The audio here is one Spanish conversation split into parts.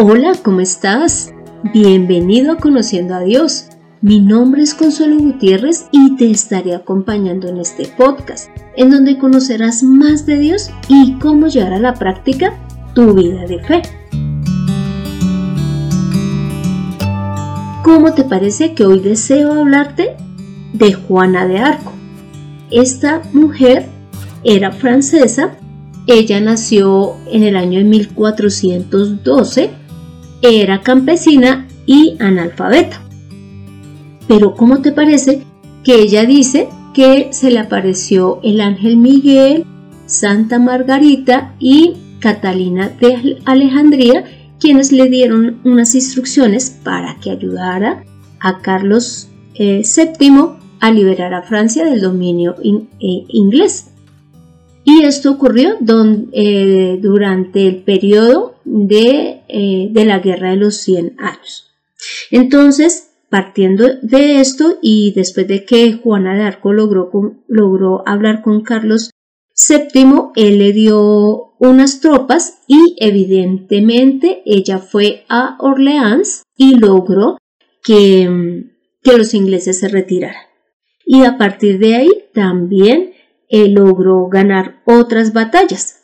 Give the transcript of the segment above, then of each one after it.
Hola, ¿cómo estás? Bienvenido a Conociendo a Dios. Mi nombre es Consuelo Gutiérrez y te estaré acompañando en este podcast, en donde conocerás más de Dios y cómo llevar a la práctica tu vida de fe. ¿Cómo te parece que hoy deseo hablarte de Juana de Arco? Esta mujer era francesa, ella nació en el año de 1412, era campesina y analfabeta. Pero ¿cómo te parece que ella dice que se le apareció el ángel Miguel, Santa Margarita y Catalina de Alejandría, quienes le dieron unas instrucciones para que ayudara a Carlos VII eh, a liberar a Francia del dominio eh, inglés. Y esto ocurrió eh, durante el periodo de, de, la Guerra de los 100 años. Entonces, Partiendo de esto y después de que Juana de Arco logró, logró hablar con Carlos VII, él le dio unas tropas y evidentemente ella fue a Orleans y logró que, que los ingleses se retiraran. Y a partir de ahí también él logró ganar otras batallas.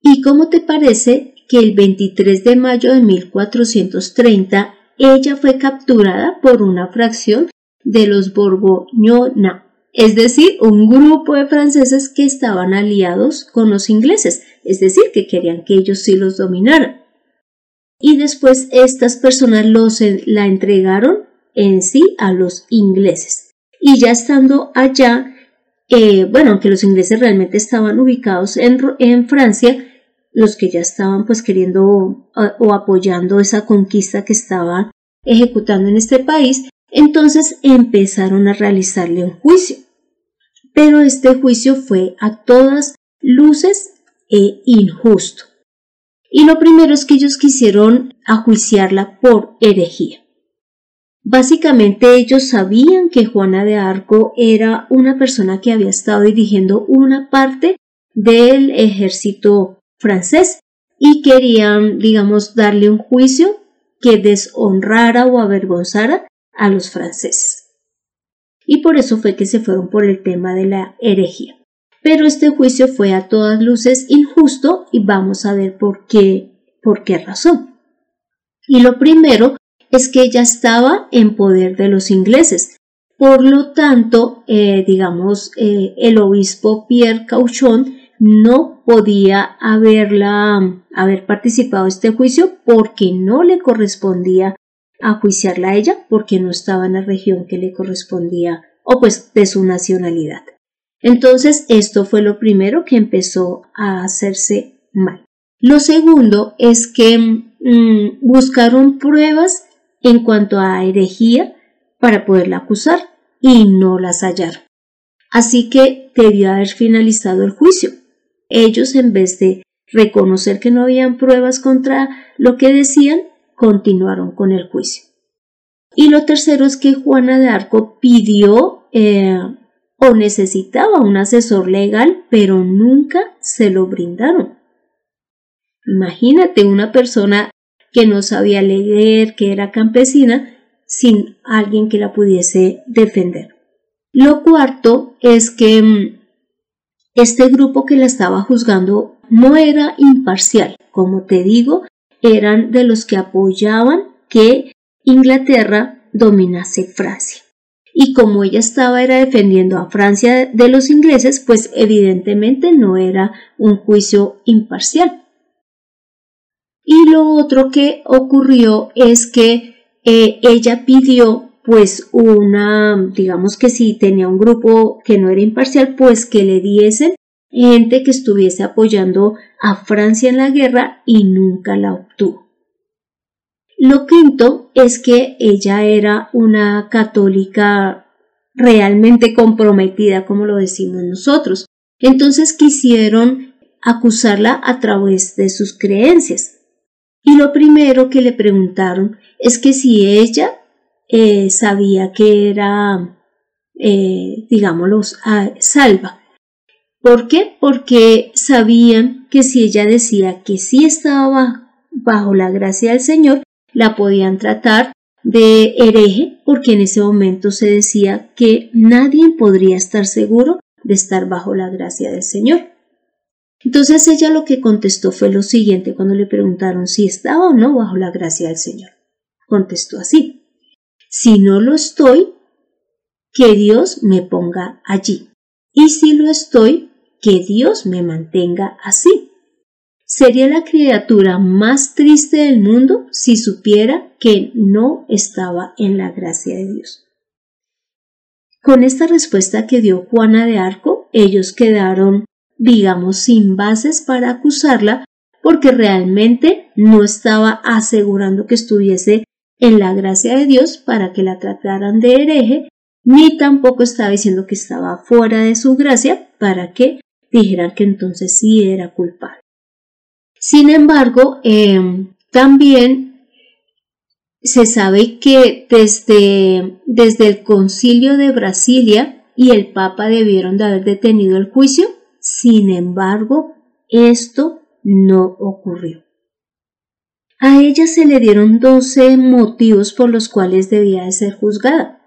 ¿Y cómo te parece que el 23 de mayo de 1430 ella fue capturada por una fracción de los Borgoñona, es decir, un grupo de franceses que estaban aliados con los ingleses, es decir, que querían que ellos sí los dominaran. Y después estas personas los, la entregaron en sí a los ingleses. Y ya estando allá, eh, bueno, aunque los ingleses realmente estaban ubicados en, en Francia, los que ya estaban pues queriendo o, apoyando esa conquista que estaba ejecutando en este país, entonces empezaron a realizarle un juicio. Pero este juicio fue a todas luces e injusto. Y lo primero es que ellos quisieron ajuiciarla por herejía. Básicamente ellos sabían que Juana de Arco era una persona que había estado dirigiendo una parte del ejército francés y querían, digamos, darle un juicio que deshonrara o avergonzara a los franceses. Y por eso fue que se fueron por el tema de la herejía. Pero este juicio fue a todas luces injusto y vamos a ver por qué, por qué razón. Y lo primero es que ella estaba en poder de los ingleses. Por lo tanto, eh, digamos, eh, el obispo Pierre Cauchon no podía haberla, haber participado en este juicio porque no le correspondía a juiciarla a ella porque no estaba en la región que le correspondía o pues de su nacionalidad. Entonces esto fue lo primero que empezó a hacerse mal. Lo segundo es que mm, buscaron pruebas en cuanto a herejía para poderla acusar y no las hallaron. Así que debió haber finalizado el juicio, ellos, en vez de reconocer que no habían pruebas contra lo que decían, continuaron con el juicio. Y lo tercero es que Juana de Arco pidió eh, o necesitaba un asesor legal, pero nunca se lo brindaron. Imagínate una persona que no sabía leer, que era campesina, sin alguien que la pudiese defender. Lo cuarto es que mm, este grupo que la estaba juzgando no era imparcial, como te digo, eran de los que apoyaban que Inglaterra dominase Francia. Y como ella estaba era defendiendo a Francia de los ingleses, pues evidentemente no era un juicio imparcial. Y lo otro que ocurrió es que eh, ella pidió pues una, digamos que si tenía un grupo que no era imparcial, pues que le diesen gente que estuviese apoyando a Francia en la guerra y nunca la obtuvo. Lo quinto es que ella era una católica realmente comprometida, como lo decimos nosotros. Entonces quisieron acusarla a través de sus creencias. Y lo primero que le preguntaron es que si ella eh, sabía que era, eh, digámoslo, salva. ¿Por qué? Porque sabían que si ella decía que sí estaba bajo la gracia del Señor, la podían tratar de hereje porque en ese momento se decía que nadie podría estar seguro de estar bajo la gracia del Señor. Entonces ella lo que contestó fue lo siguiente cuando le preguntaron si estaba o no bajo la gracia del Señor. Contestó así, si no lo estoy, que Dios me ponga allí. Y si lo estoy, que Dios me mantenga así. Sería la criatura más triste del mundo si supiera que no estaba en la gracia de Dios. Con esta respuesta que dio Juana de Arco, ellos quedaron, digamos, sin bases para acusarla porque realmente no estaba asegurando que estuviese en la gracia de Dios para que la trataran de hereje, ni tampoco estaba diciendo que estaba fuera de su gracia para que dijeran que entonces sí era culpable. Sin embargo, em, también se sabe que desde, desde el concilio de Brasilia y el Papa debieron de haber detenido el juicio, sin embargo, esto no ocurrió. A ella se le dieron doce motivos por los cuales debía de ser juzgada,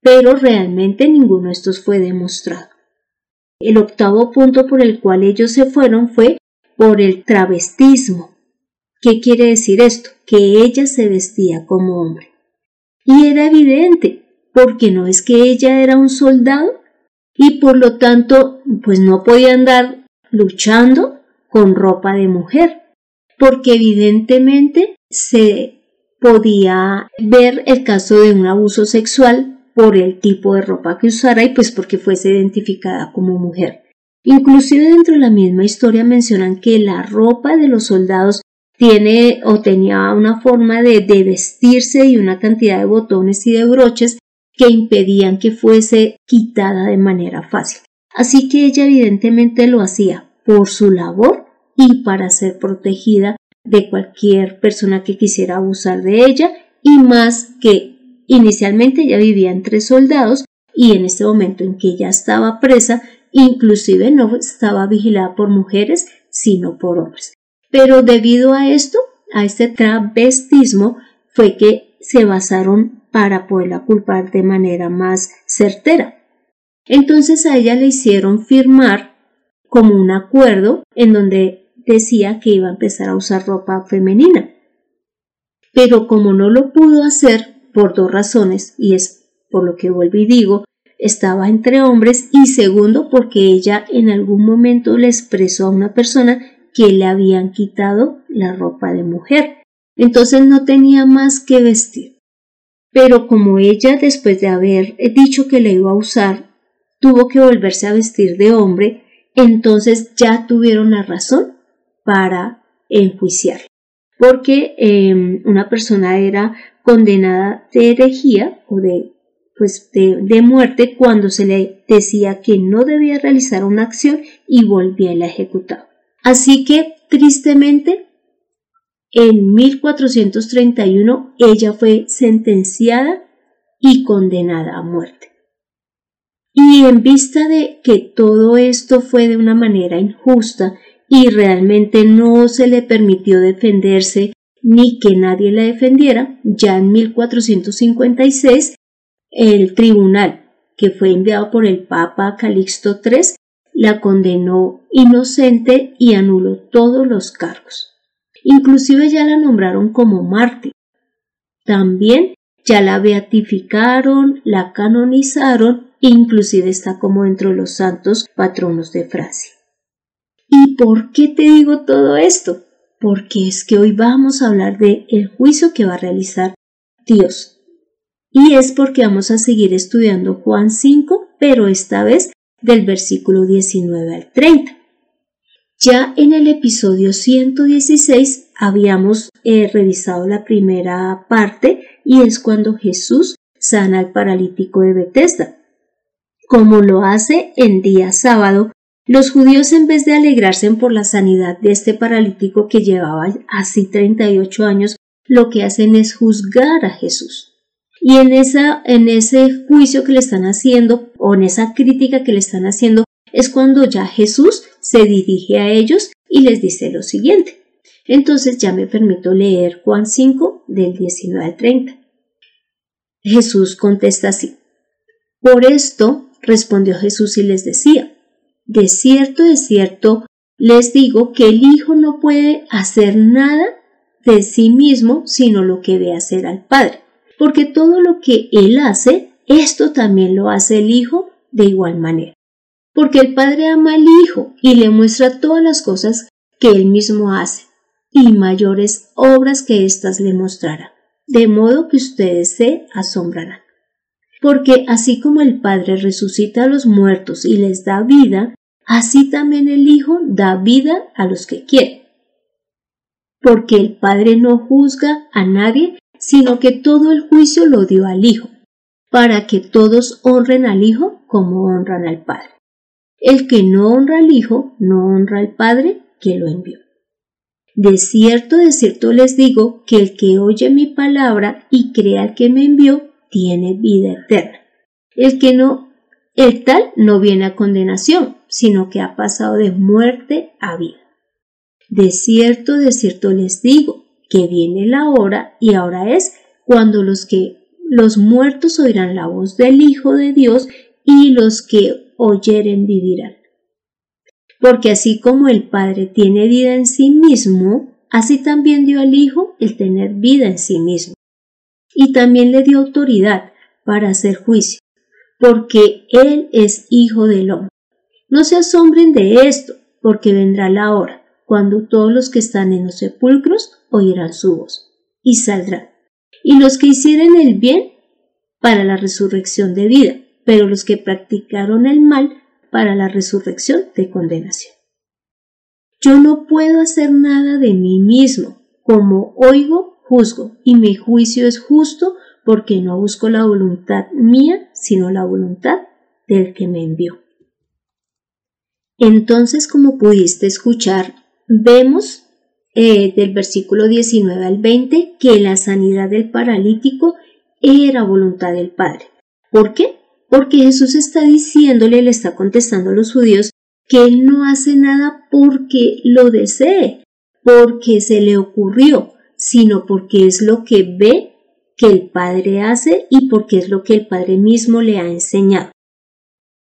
pero realmente ninguno de estos fue demostrado. El octavo punto por el cual ellos se fueron fue por el travestismo. ¿Qué quiere decir esto? Que ella se vestía como hombre. Y era evidente, porque no es que ella era un soldado y por lo tanto pues no podía andar luchando con ropa de mujer, porque evidentemente se podía ver el caso de un abuso sexual por el tipo de ropa que usara y pues porque fuese identificada como mujer. Inclusive dentro de la misma historia mencionan que la ropa de los soldados tiene o tenía una forma de, de vestirse y una cantidad de botones y de broches que impedían que fuese quitada de manera fácil. Así que ella evidentemente lo hacía por su labor y para ser protegida de cualquier persona que quisiera abusar de ella y más que Inicialmente ella vivía entre soldados y en este momento en que ella estaba presa, inclusive no estaba vigilada por mujeres, sino por hombres. Pero debido a esto, a este travestismo, fue que se basaron para poderla culpar de manera más certera. Entonces a ella le hicieron firmar como un acuerdo en donde decía que iba a empezar a usar ropa femenina. Pero como no lo pudo hacer por dos razones, y es por lo que vuelvo y digo, estaba entre hombres y segundo porque ella en algún momento le expresó a una persona que le habían quitado la ropa de mujer. Entonces no tenía más que vestir. Pero como ella, después de haber dicho que le iba a usar, tuvo que volverse a vestir de hombre, entonces ya tuvieron la razón para enjuiciar. Porque em, una persona era condenada de herejía o de, pues de, muerte cuando se le decía que no debía realizar una acción y volvía a la ejecutar. Así que, tristemente, en 1431 ella fue sentenciada y condenada a muerte. Y en vista de que todo esto fue de una manera injusta y realmente no se le permitió defenderse ni que nadie la defendiera, ya en 1456 el tribunal, que fue enviado por el Papa Calixto III, la condenó inocente y anuló todos los cargos. Inclusive ya la nombraron como mártir. También ya la beatificaron, la canonizaron e inclusive está como dentro de los santos patronos de Francia. ¿Y por qué te digo todo esto? porque es que hoy vamos a hablar de el juicio que va a realizar Dios. Y es porque vamos a seguir estudiando Juan 5, pero esta vez del versículo 19 al 30. Ya en el episodio 116 habíamos eh, revisado la primera parte y es cuando Jesús sana al paralítico de Bethesda. Como lo hace en día sábado, los judíos en vez de alegrarse por la sanidad de este paralítico que llevaba así 38 años, lo que hacen es juzgar a Jesús. Y en, esa, en ese juicio que le están haciendo, o en esa crítica que le están haciendo, es cuando ya Jesús se dirige a ellos y les dice lo siguiente. Entonces ya me permito leer Juan 5 del 19 al 30. Jesús contesta así. Por esto respondió Jesús y les decía, de cierto, de cierto, les digo que el Hijo no puede hacer nada de sí mismo sino lo que ve hacer al Padre, porque todo lo que Él hace, esto también lo hace el Hijo de igual manera. Porque el Padre ama al Hijo y le muestra todas las cosas que Él mismo hace, y mayores obras que éstas le mostrará, de modo que ustedes se asombrarán. Porque así como el Padre resucita a los muertos y les da vida, así también el Hijo da vida a los que quiere. Porque el Padre no juzga a nadie, sino que todo el juicio lo dio al Hijo, para que todos honren al Hijo como honran al Padre. El que no honra al Hijo, no honra al Padre que lo envió. De cierto, de cierto les digo que el que oye mi palabra y crea que me envió, tiene vida eterna. El que no, el tal no viene a condenación, sino que ha pasado de muerte a vida. De cierto, de cierto les digo que viene la hora y ahora es cuando los que los muertos oirán la voz del Hijo de Dios y los que oyeren vivirán. Porque así como el Padre tiene vida en sí mismo, así también dio al Hijo el tener vida en sí mismo. Y también le dio autoridad para hacer juicio, porque Él es Hijo del hombre. No se asombren de esto, porque vendrá la hora, cuando todos los que están en los sepulcros oirán su voz, y saldrán. Y los que hicieren el bien, para la resurrección de vida, pero los que practicaron el mal, para la resurrección de condenación. Yo no puedo hacer nada de mí mismo, como oigo, juzgo, y mi juicio es justo porque no busco la voluntad mía, sino la voluntad del que me envió. Entonces, como pudiste escuchar, vemos eh, del versículo 19 al 20 que la sanidad del paralítico era voluntad del Padre. ¿Por qué? Porque Jesús está diciéndole, le está contestando a los judíos, que Él no hace nada porque lo desee, porque se le ocurrió, sino porque es lo que ve que el Padre hace y porque es lo que el Padre mismo le ha enseñado.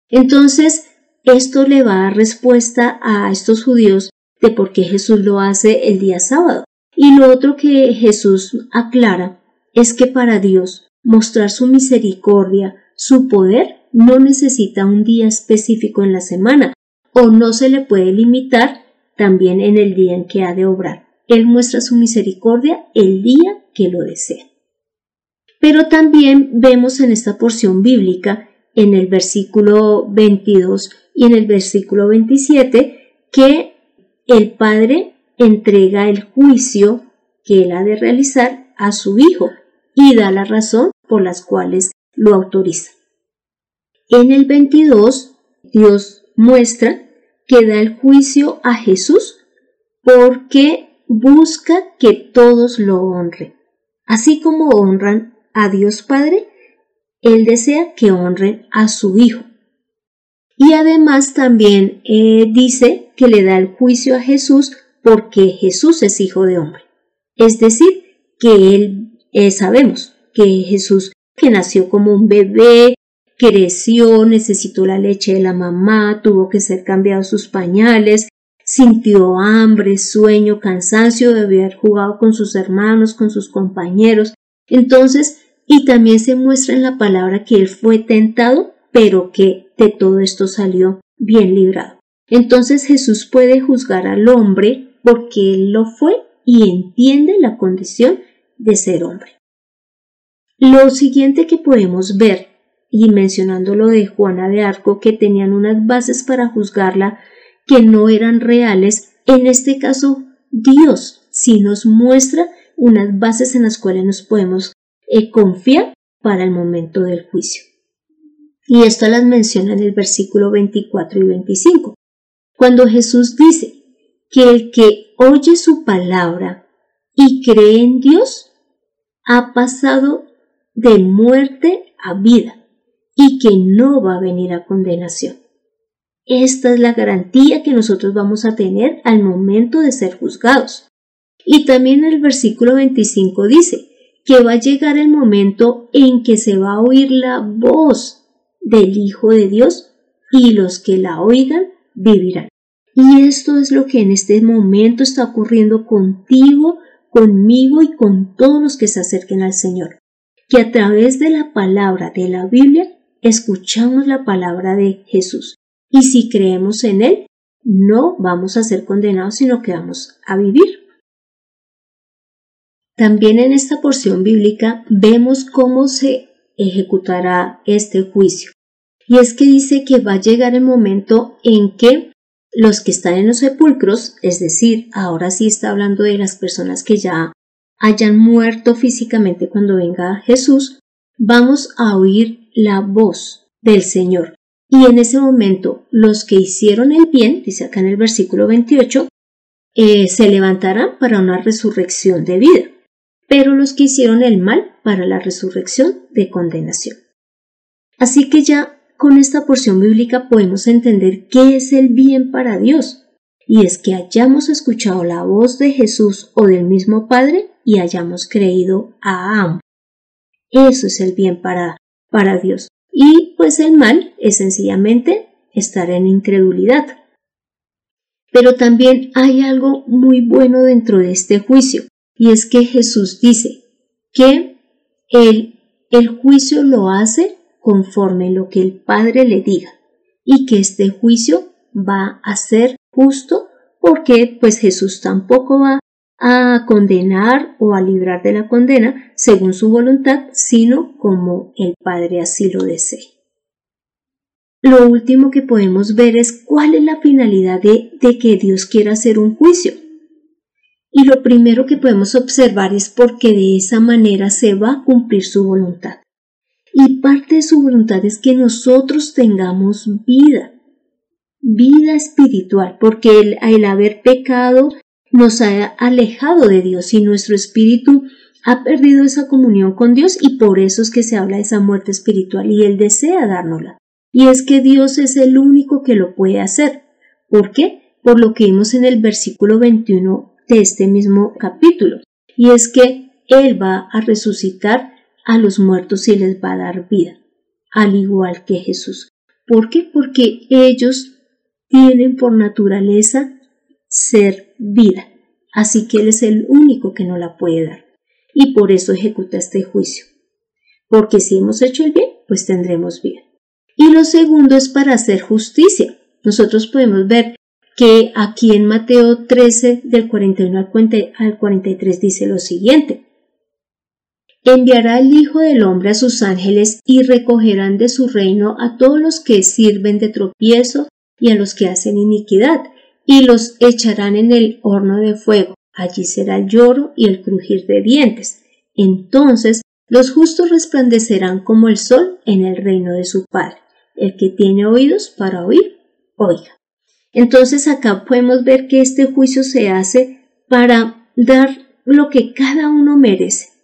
Entonces, esto le va a dar respuesta a estos judíos de por qué Jesús lo hace el día sábado. Y lo otro que Jesús aclara es que para Dios mostrar su misericordia, su poder, no necesita un día específico en la semana o no se le puede limitar también en el día en que ha de obrar. Él muestra su misericordia el día que lo desea. Pero también vemos en esta porción bíblica, en el versículo 22 y en el versículo 27 que el Padre entrega el juicio que él ha de realizar a su Hijo y da la razón por las cuales lo autoriza. En el 22, Dios muestra que da el juicio a Jesús porque busca que todos lo honren. Así como honran a Dios Padre, Él desea que honren a su Hijo. Y además también eh, dice que le da el juicio a Jesús porque Jesús es hijo de hombre. Es decir, que él eh, sabemos que Jesús que nació como un bebé, creció, necesitó la leche de la mamá, tuvo que ser cambiado sus pañales, sintió hambre, sueño, cansancio de haber jugado con sus hermanos, con sus compañeros. Entonces, y también se muestra en la palabra que él fue tentado, pero que de todo esto salió bien librado. Entonces Jesús puede juzgar al hombre porque él lo fue y entiende la condición de ser hombre. Lo siguiente que podemos ver, y mencionando lo de Juana de Arco, que tenían unas bases para juzgarla que no eran reales, en este caso Dios sí nos muestra unas bases en las cuales nos podemos eh, confiar para el momento del juicio. Y esto las menciona en el versículo 24 y 25. Cuando Jesús dice que el que oye su palabra y cree en Dios ha pasado de muerte a vida y que no va a venir a condenación. Esta es la garantía que nosotros vamos a tener al momento de ser juzgados. Y también el versículo 25 dice que va a llegar el momento en que se va a oír la voz del Hijo de Dios y los que la oigan vivirán. Y esto es lo que en este momento está ocurriendo contigo, conmigo y con todos los que se acerquen al Señor. Que a través de la palabra de la Biblia escuchamos la palabra de Jesús. Y si creemos en Él, no vamos a ser condenados, sino que vamos a vivir. También en esta porción bíblica vemos cómo se ejecutará este juicio. Y es que dice que va a llegar el momento en que los que están en los sepulcros, es decir, ahora sí está hablando de las personas que ya hayan muerto físicamente cuando venga Jesús, vamos a oír la voz del Señor. Y en ese momento los que hicieron el bien, dice acá en el versículo 28, eh, se levantarán para una resurrección de vida, pero los que hicieron el mal para la resurrección de condenación. Así que ya con esta porción bíblica podemos entender qué es el bien para Dios, y es que hayamos escuchado la voz de Jesús o del mismo Padre y hayamos creído a ambos. Eso es el bien para, para Dios. Y pues el mal es sencillamente estar en incredulidad. Pero también hay algo muy bueno dentro de este juicio, y es que Jesús dice que el, el juicio lo hace conforme lo que el Padre le diga y que este juicio va a ser justo porque pues Jesús tampoco va a condenar o a librar de la condena según su voluntad, sino como el Padre así lo desee. Lo último que podemos ver es cuál es la finalidad de, de que Dios quiera hacer un juicio. Y lo primero que podemos observar es porque de esa manera se va a cumplir su voluntad y parte de su voluntad es que nosotros tengamos vida, vida espiritual, porque el, haber pecado nos ha alejado de Dios y nuestro espíritu ha perdido esa comunión con Dios y por eso es que se habla de esa muerte espiritual y Él desea dárnosla. Y es que Dios es el único que lo puede hacer. ¿Por qué? Por lo que vimos en el versículo 21 de este mismo capítulo. Y es que Él va a resucitar a los muertos y les va a dar vida, al igual que Jesús. ¿Por qué? Porque ellos tienen por naturaleza ser vida, así que Él es el único que no la puede dar. Y por eso ejecuta este juicio. Porque si hemos hecho el bien, pues tendremos vida. Y lo segundo es para hacer justicia. Nosotros podemos ver que aquí en Mateo 13 del 41 al 43 dice lo siguiente. Enviará el Hijo del Hombre a sus ángeles y recogerán de su reino a todos los que sirven de tropiezo y a los que hacen iniquidad, y los echarán en el horno de fuego. Allí será el lloro y el crujir de dientes. Entonces los justos resplandecerán como el sol en el reino de su Padre. El que tiene oídos para oír, oiga. Entonces acá podemos ver que este juicio se hace para dar lo que cada uno merece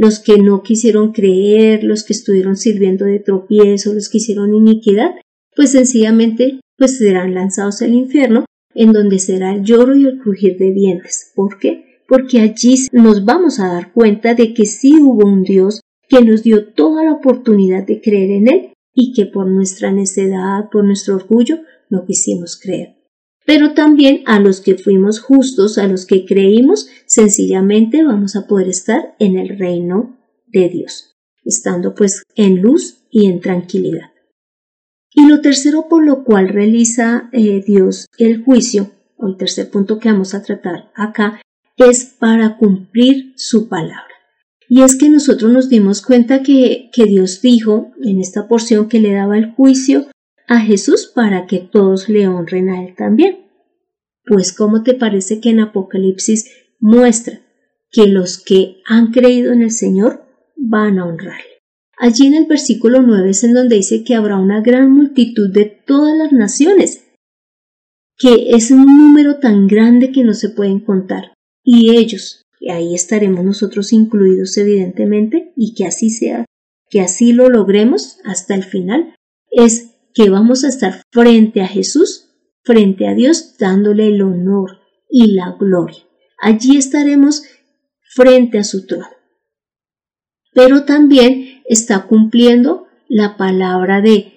los que no quisieron creer, los que estuvieron sirviendo de tropiezo, los que hicieron iniquidad, pues sencillamente pues serán lanzados al infierno, en donde será el lloro y el crujir de dientes. ¿Por qué? Porque allí nos vamos a dar cuenta de que sí hubo un Dios que nos dio toda la oportunidad de creer en Él y que por nuestra necedad, por nuestro orgullo, no quisimos creer pero también a los que fuimos justos, a los que creímos, sencillamente vamos a poder estar en el reino de Dios, estando pues en luz y en tranquilidad. Y lo tercero por lo cual realiza eh, Dios el juicio, o el tercer punto que vamos a tratar acá, es para cumplir su palabra. Y es que nosotros nos dimos cuenta que, que Dios dijo en esta porción que le daba el juicio a Jesús para que todos le honren a Él también. Pues ¿cómo te parece que en Apocalipsis muestra que los que han creído en el Señor van a honrarle? Allí en el versículo 9 es en donde dice que habrá una gran multitud de todas las naciones, que es un número tan grande que no se pueden contar. Y ellos, y ahí estaremos nosotros incluidos evidentemente, y que así sea, que así lo logremos hasta el final, es que vamos a estar frente a Jesús, frente a Dios, dándole el honor y la gloria. Allí estaremos frente a su trono. Pero también está cumpliendo la palabra de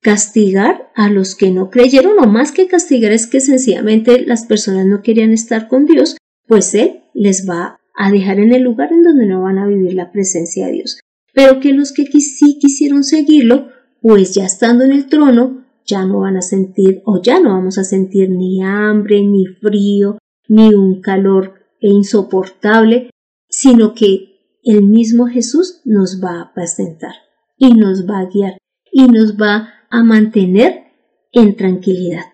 castigar a los que no creyeron, o más que castigar es que sencillamente las personas no querían estar con Dios, pues Él les va a dejar en el lugar en donde no van a vivir la presencia de Dios. Pero que los que sí quisieron seguirlo, pues ya estando en el trono, ya no van a sentir o ya no vamos a sentir ni hambre, ni frío, ni un calor insoportable, sino que el mismo Jesús nos va a apacentar y nos va a guiar y nos va a mantener en tranquilidad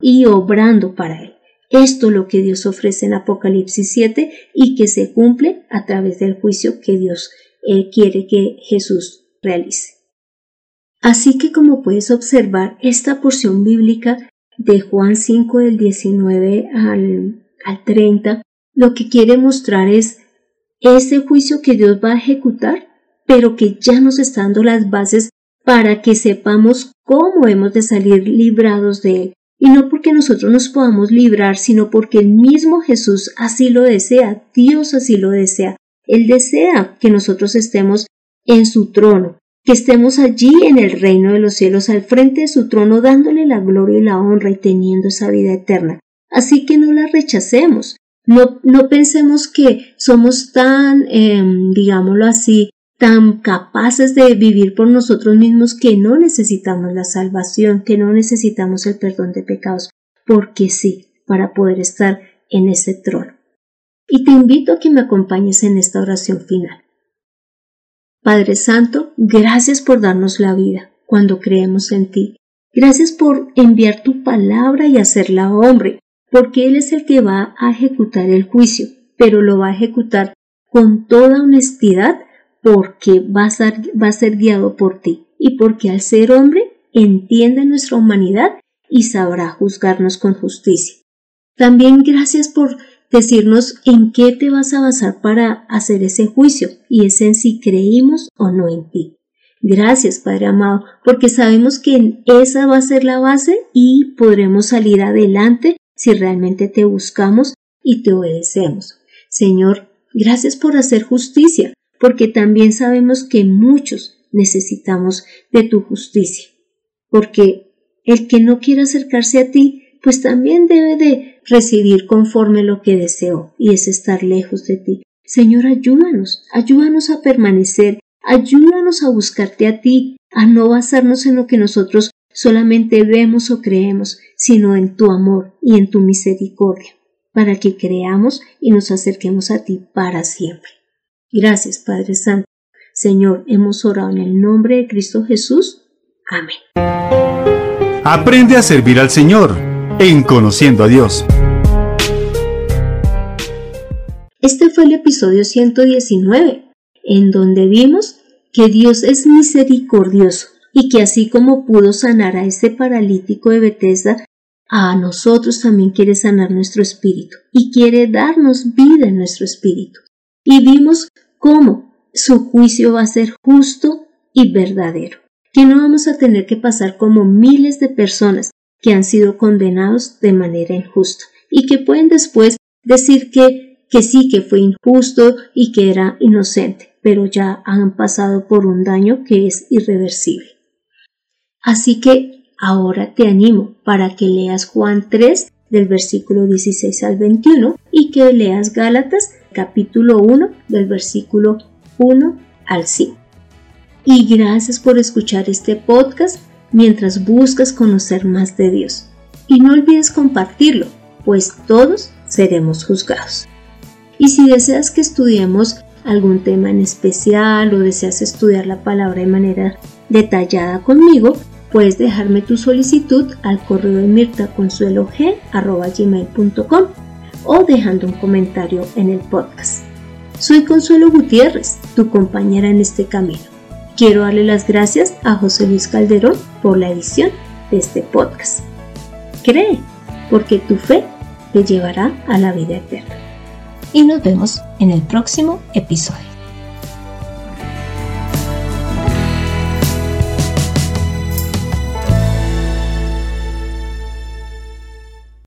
y obrando para Él. Esto es lo que Dios ofrece en Apocalipsis 7 y que se cumple a través del juicio que Dios eh, quiere que Jesús realice. Así que como puedes observar, esta porción bíblica de Juan 5 del 19 al, al 30, lo que quiere mostrar es ese juicio que Dios va a ejecutar, pero que ya nos está dando las bases para que sepamos cómo hemos de salir librados de él. Y no porque nosotros nos podamos librar, sino porque el mismo Jesús así lo desea, Dios así lo desea. Él desea que nosotros estemos en su trono, que estemos allí en el reino de los cielos, al frente de su trono, dándole la gloria y la honra y teniendo esa vida eterna. Así que no la rechacemos. No, no pensemos que somos tan, em, digámoslo así, tan capaces de vivir por nosotros mismos que no necesitamos la salvación, que no necesitamos el perdón de pecados, porque sí, para poder estar en ese trono. Y te invito a que me acompañes en esta oración final. Padre Santo, gracias por darnos la vida cuando creemos en ti. Gracias por enviar tu palabra y hacerla hombre, porque Él es el que va a ejecutar el juicio, pero lo va a ejecutar con toda honestidad porque va a, ser, guiado por ti y porque al ser hombre entiende nuestra humanidad y sabrá juzgarnos con justicia. También gracias por decirnos en qué te vas a basar para hacer ese juicio y es en si creímos o no en ti. Gracias, Padre amado, porque sabemos que esa va a ser la base y podremos salir adelante si realmente te buscamos y te obedecemos. Señor, gracias por hacer justicia, porque también sabemos que muchos necesitamos de tu justicia, porque el que no quiera acercarse a ti, pues también debe de recibir conforme lo que deseó, y es estar lejos de ti. Señor, ayúdanos, ayúdanos a permanecer, ayúdanos a buscarte a ti, a no basarnos en lo que nosotros solamente vemos o creemos, sino en tu amor y en tu misericordia, para que creamos y nos acerquemos a ti para siempre. Gracias, Padre Santo. Señor, hemos orado en el nombre de Cristo Jesús. Amén. Aprende a servir al Señor en Conociendo a Dios. Este fue el episodio 119, en donde vimos que Dios es misericordioso y que así como pudo sanar a este paralítico de Bethesda, a nosotros también quiere sanar nuestro espíritu y quiere darnos vida en nuestro espíritu y vimos cómo su juicio va a ser justo y verdadero, que no vamos a tener que pasar como miles de personas que han sido condenados de manera injusta y que pueden después decir que, que sí, que fue injusto y que era inocente, pero ya han pasado por un daño que es irreversible. Así que ahora te animo para que leas Juan 3 del versículo 16 al 21 y que leas Gálatas capítulo 1 del versículo 1 al 5. Y gracias por escuchar este podcast mientras buscas conocer más de Dios. Y no olvides compartirlo, pues todos seremos juzgados. Y si deseas que estudiemos algún tema en especial o deseas estudiar la palabra de manera detallada conmigo, puedes dejarme tu solicitud al correo de mirtaconsuelog.com o dejando un comentario en el podcast. Soy Consuelo Gutiérrez, tu compañera en este camino. Quiero darle las gracias a José Luis Calderón por la edición de este podcast. Cree, porque tu fe te llevará a la vida eterna. Y nos vemos en el próximo episodio.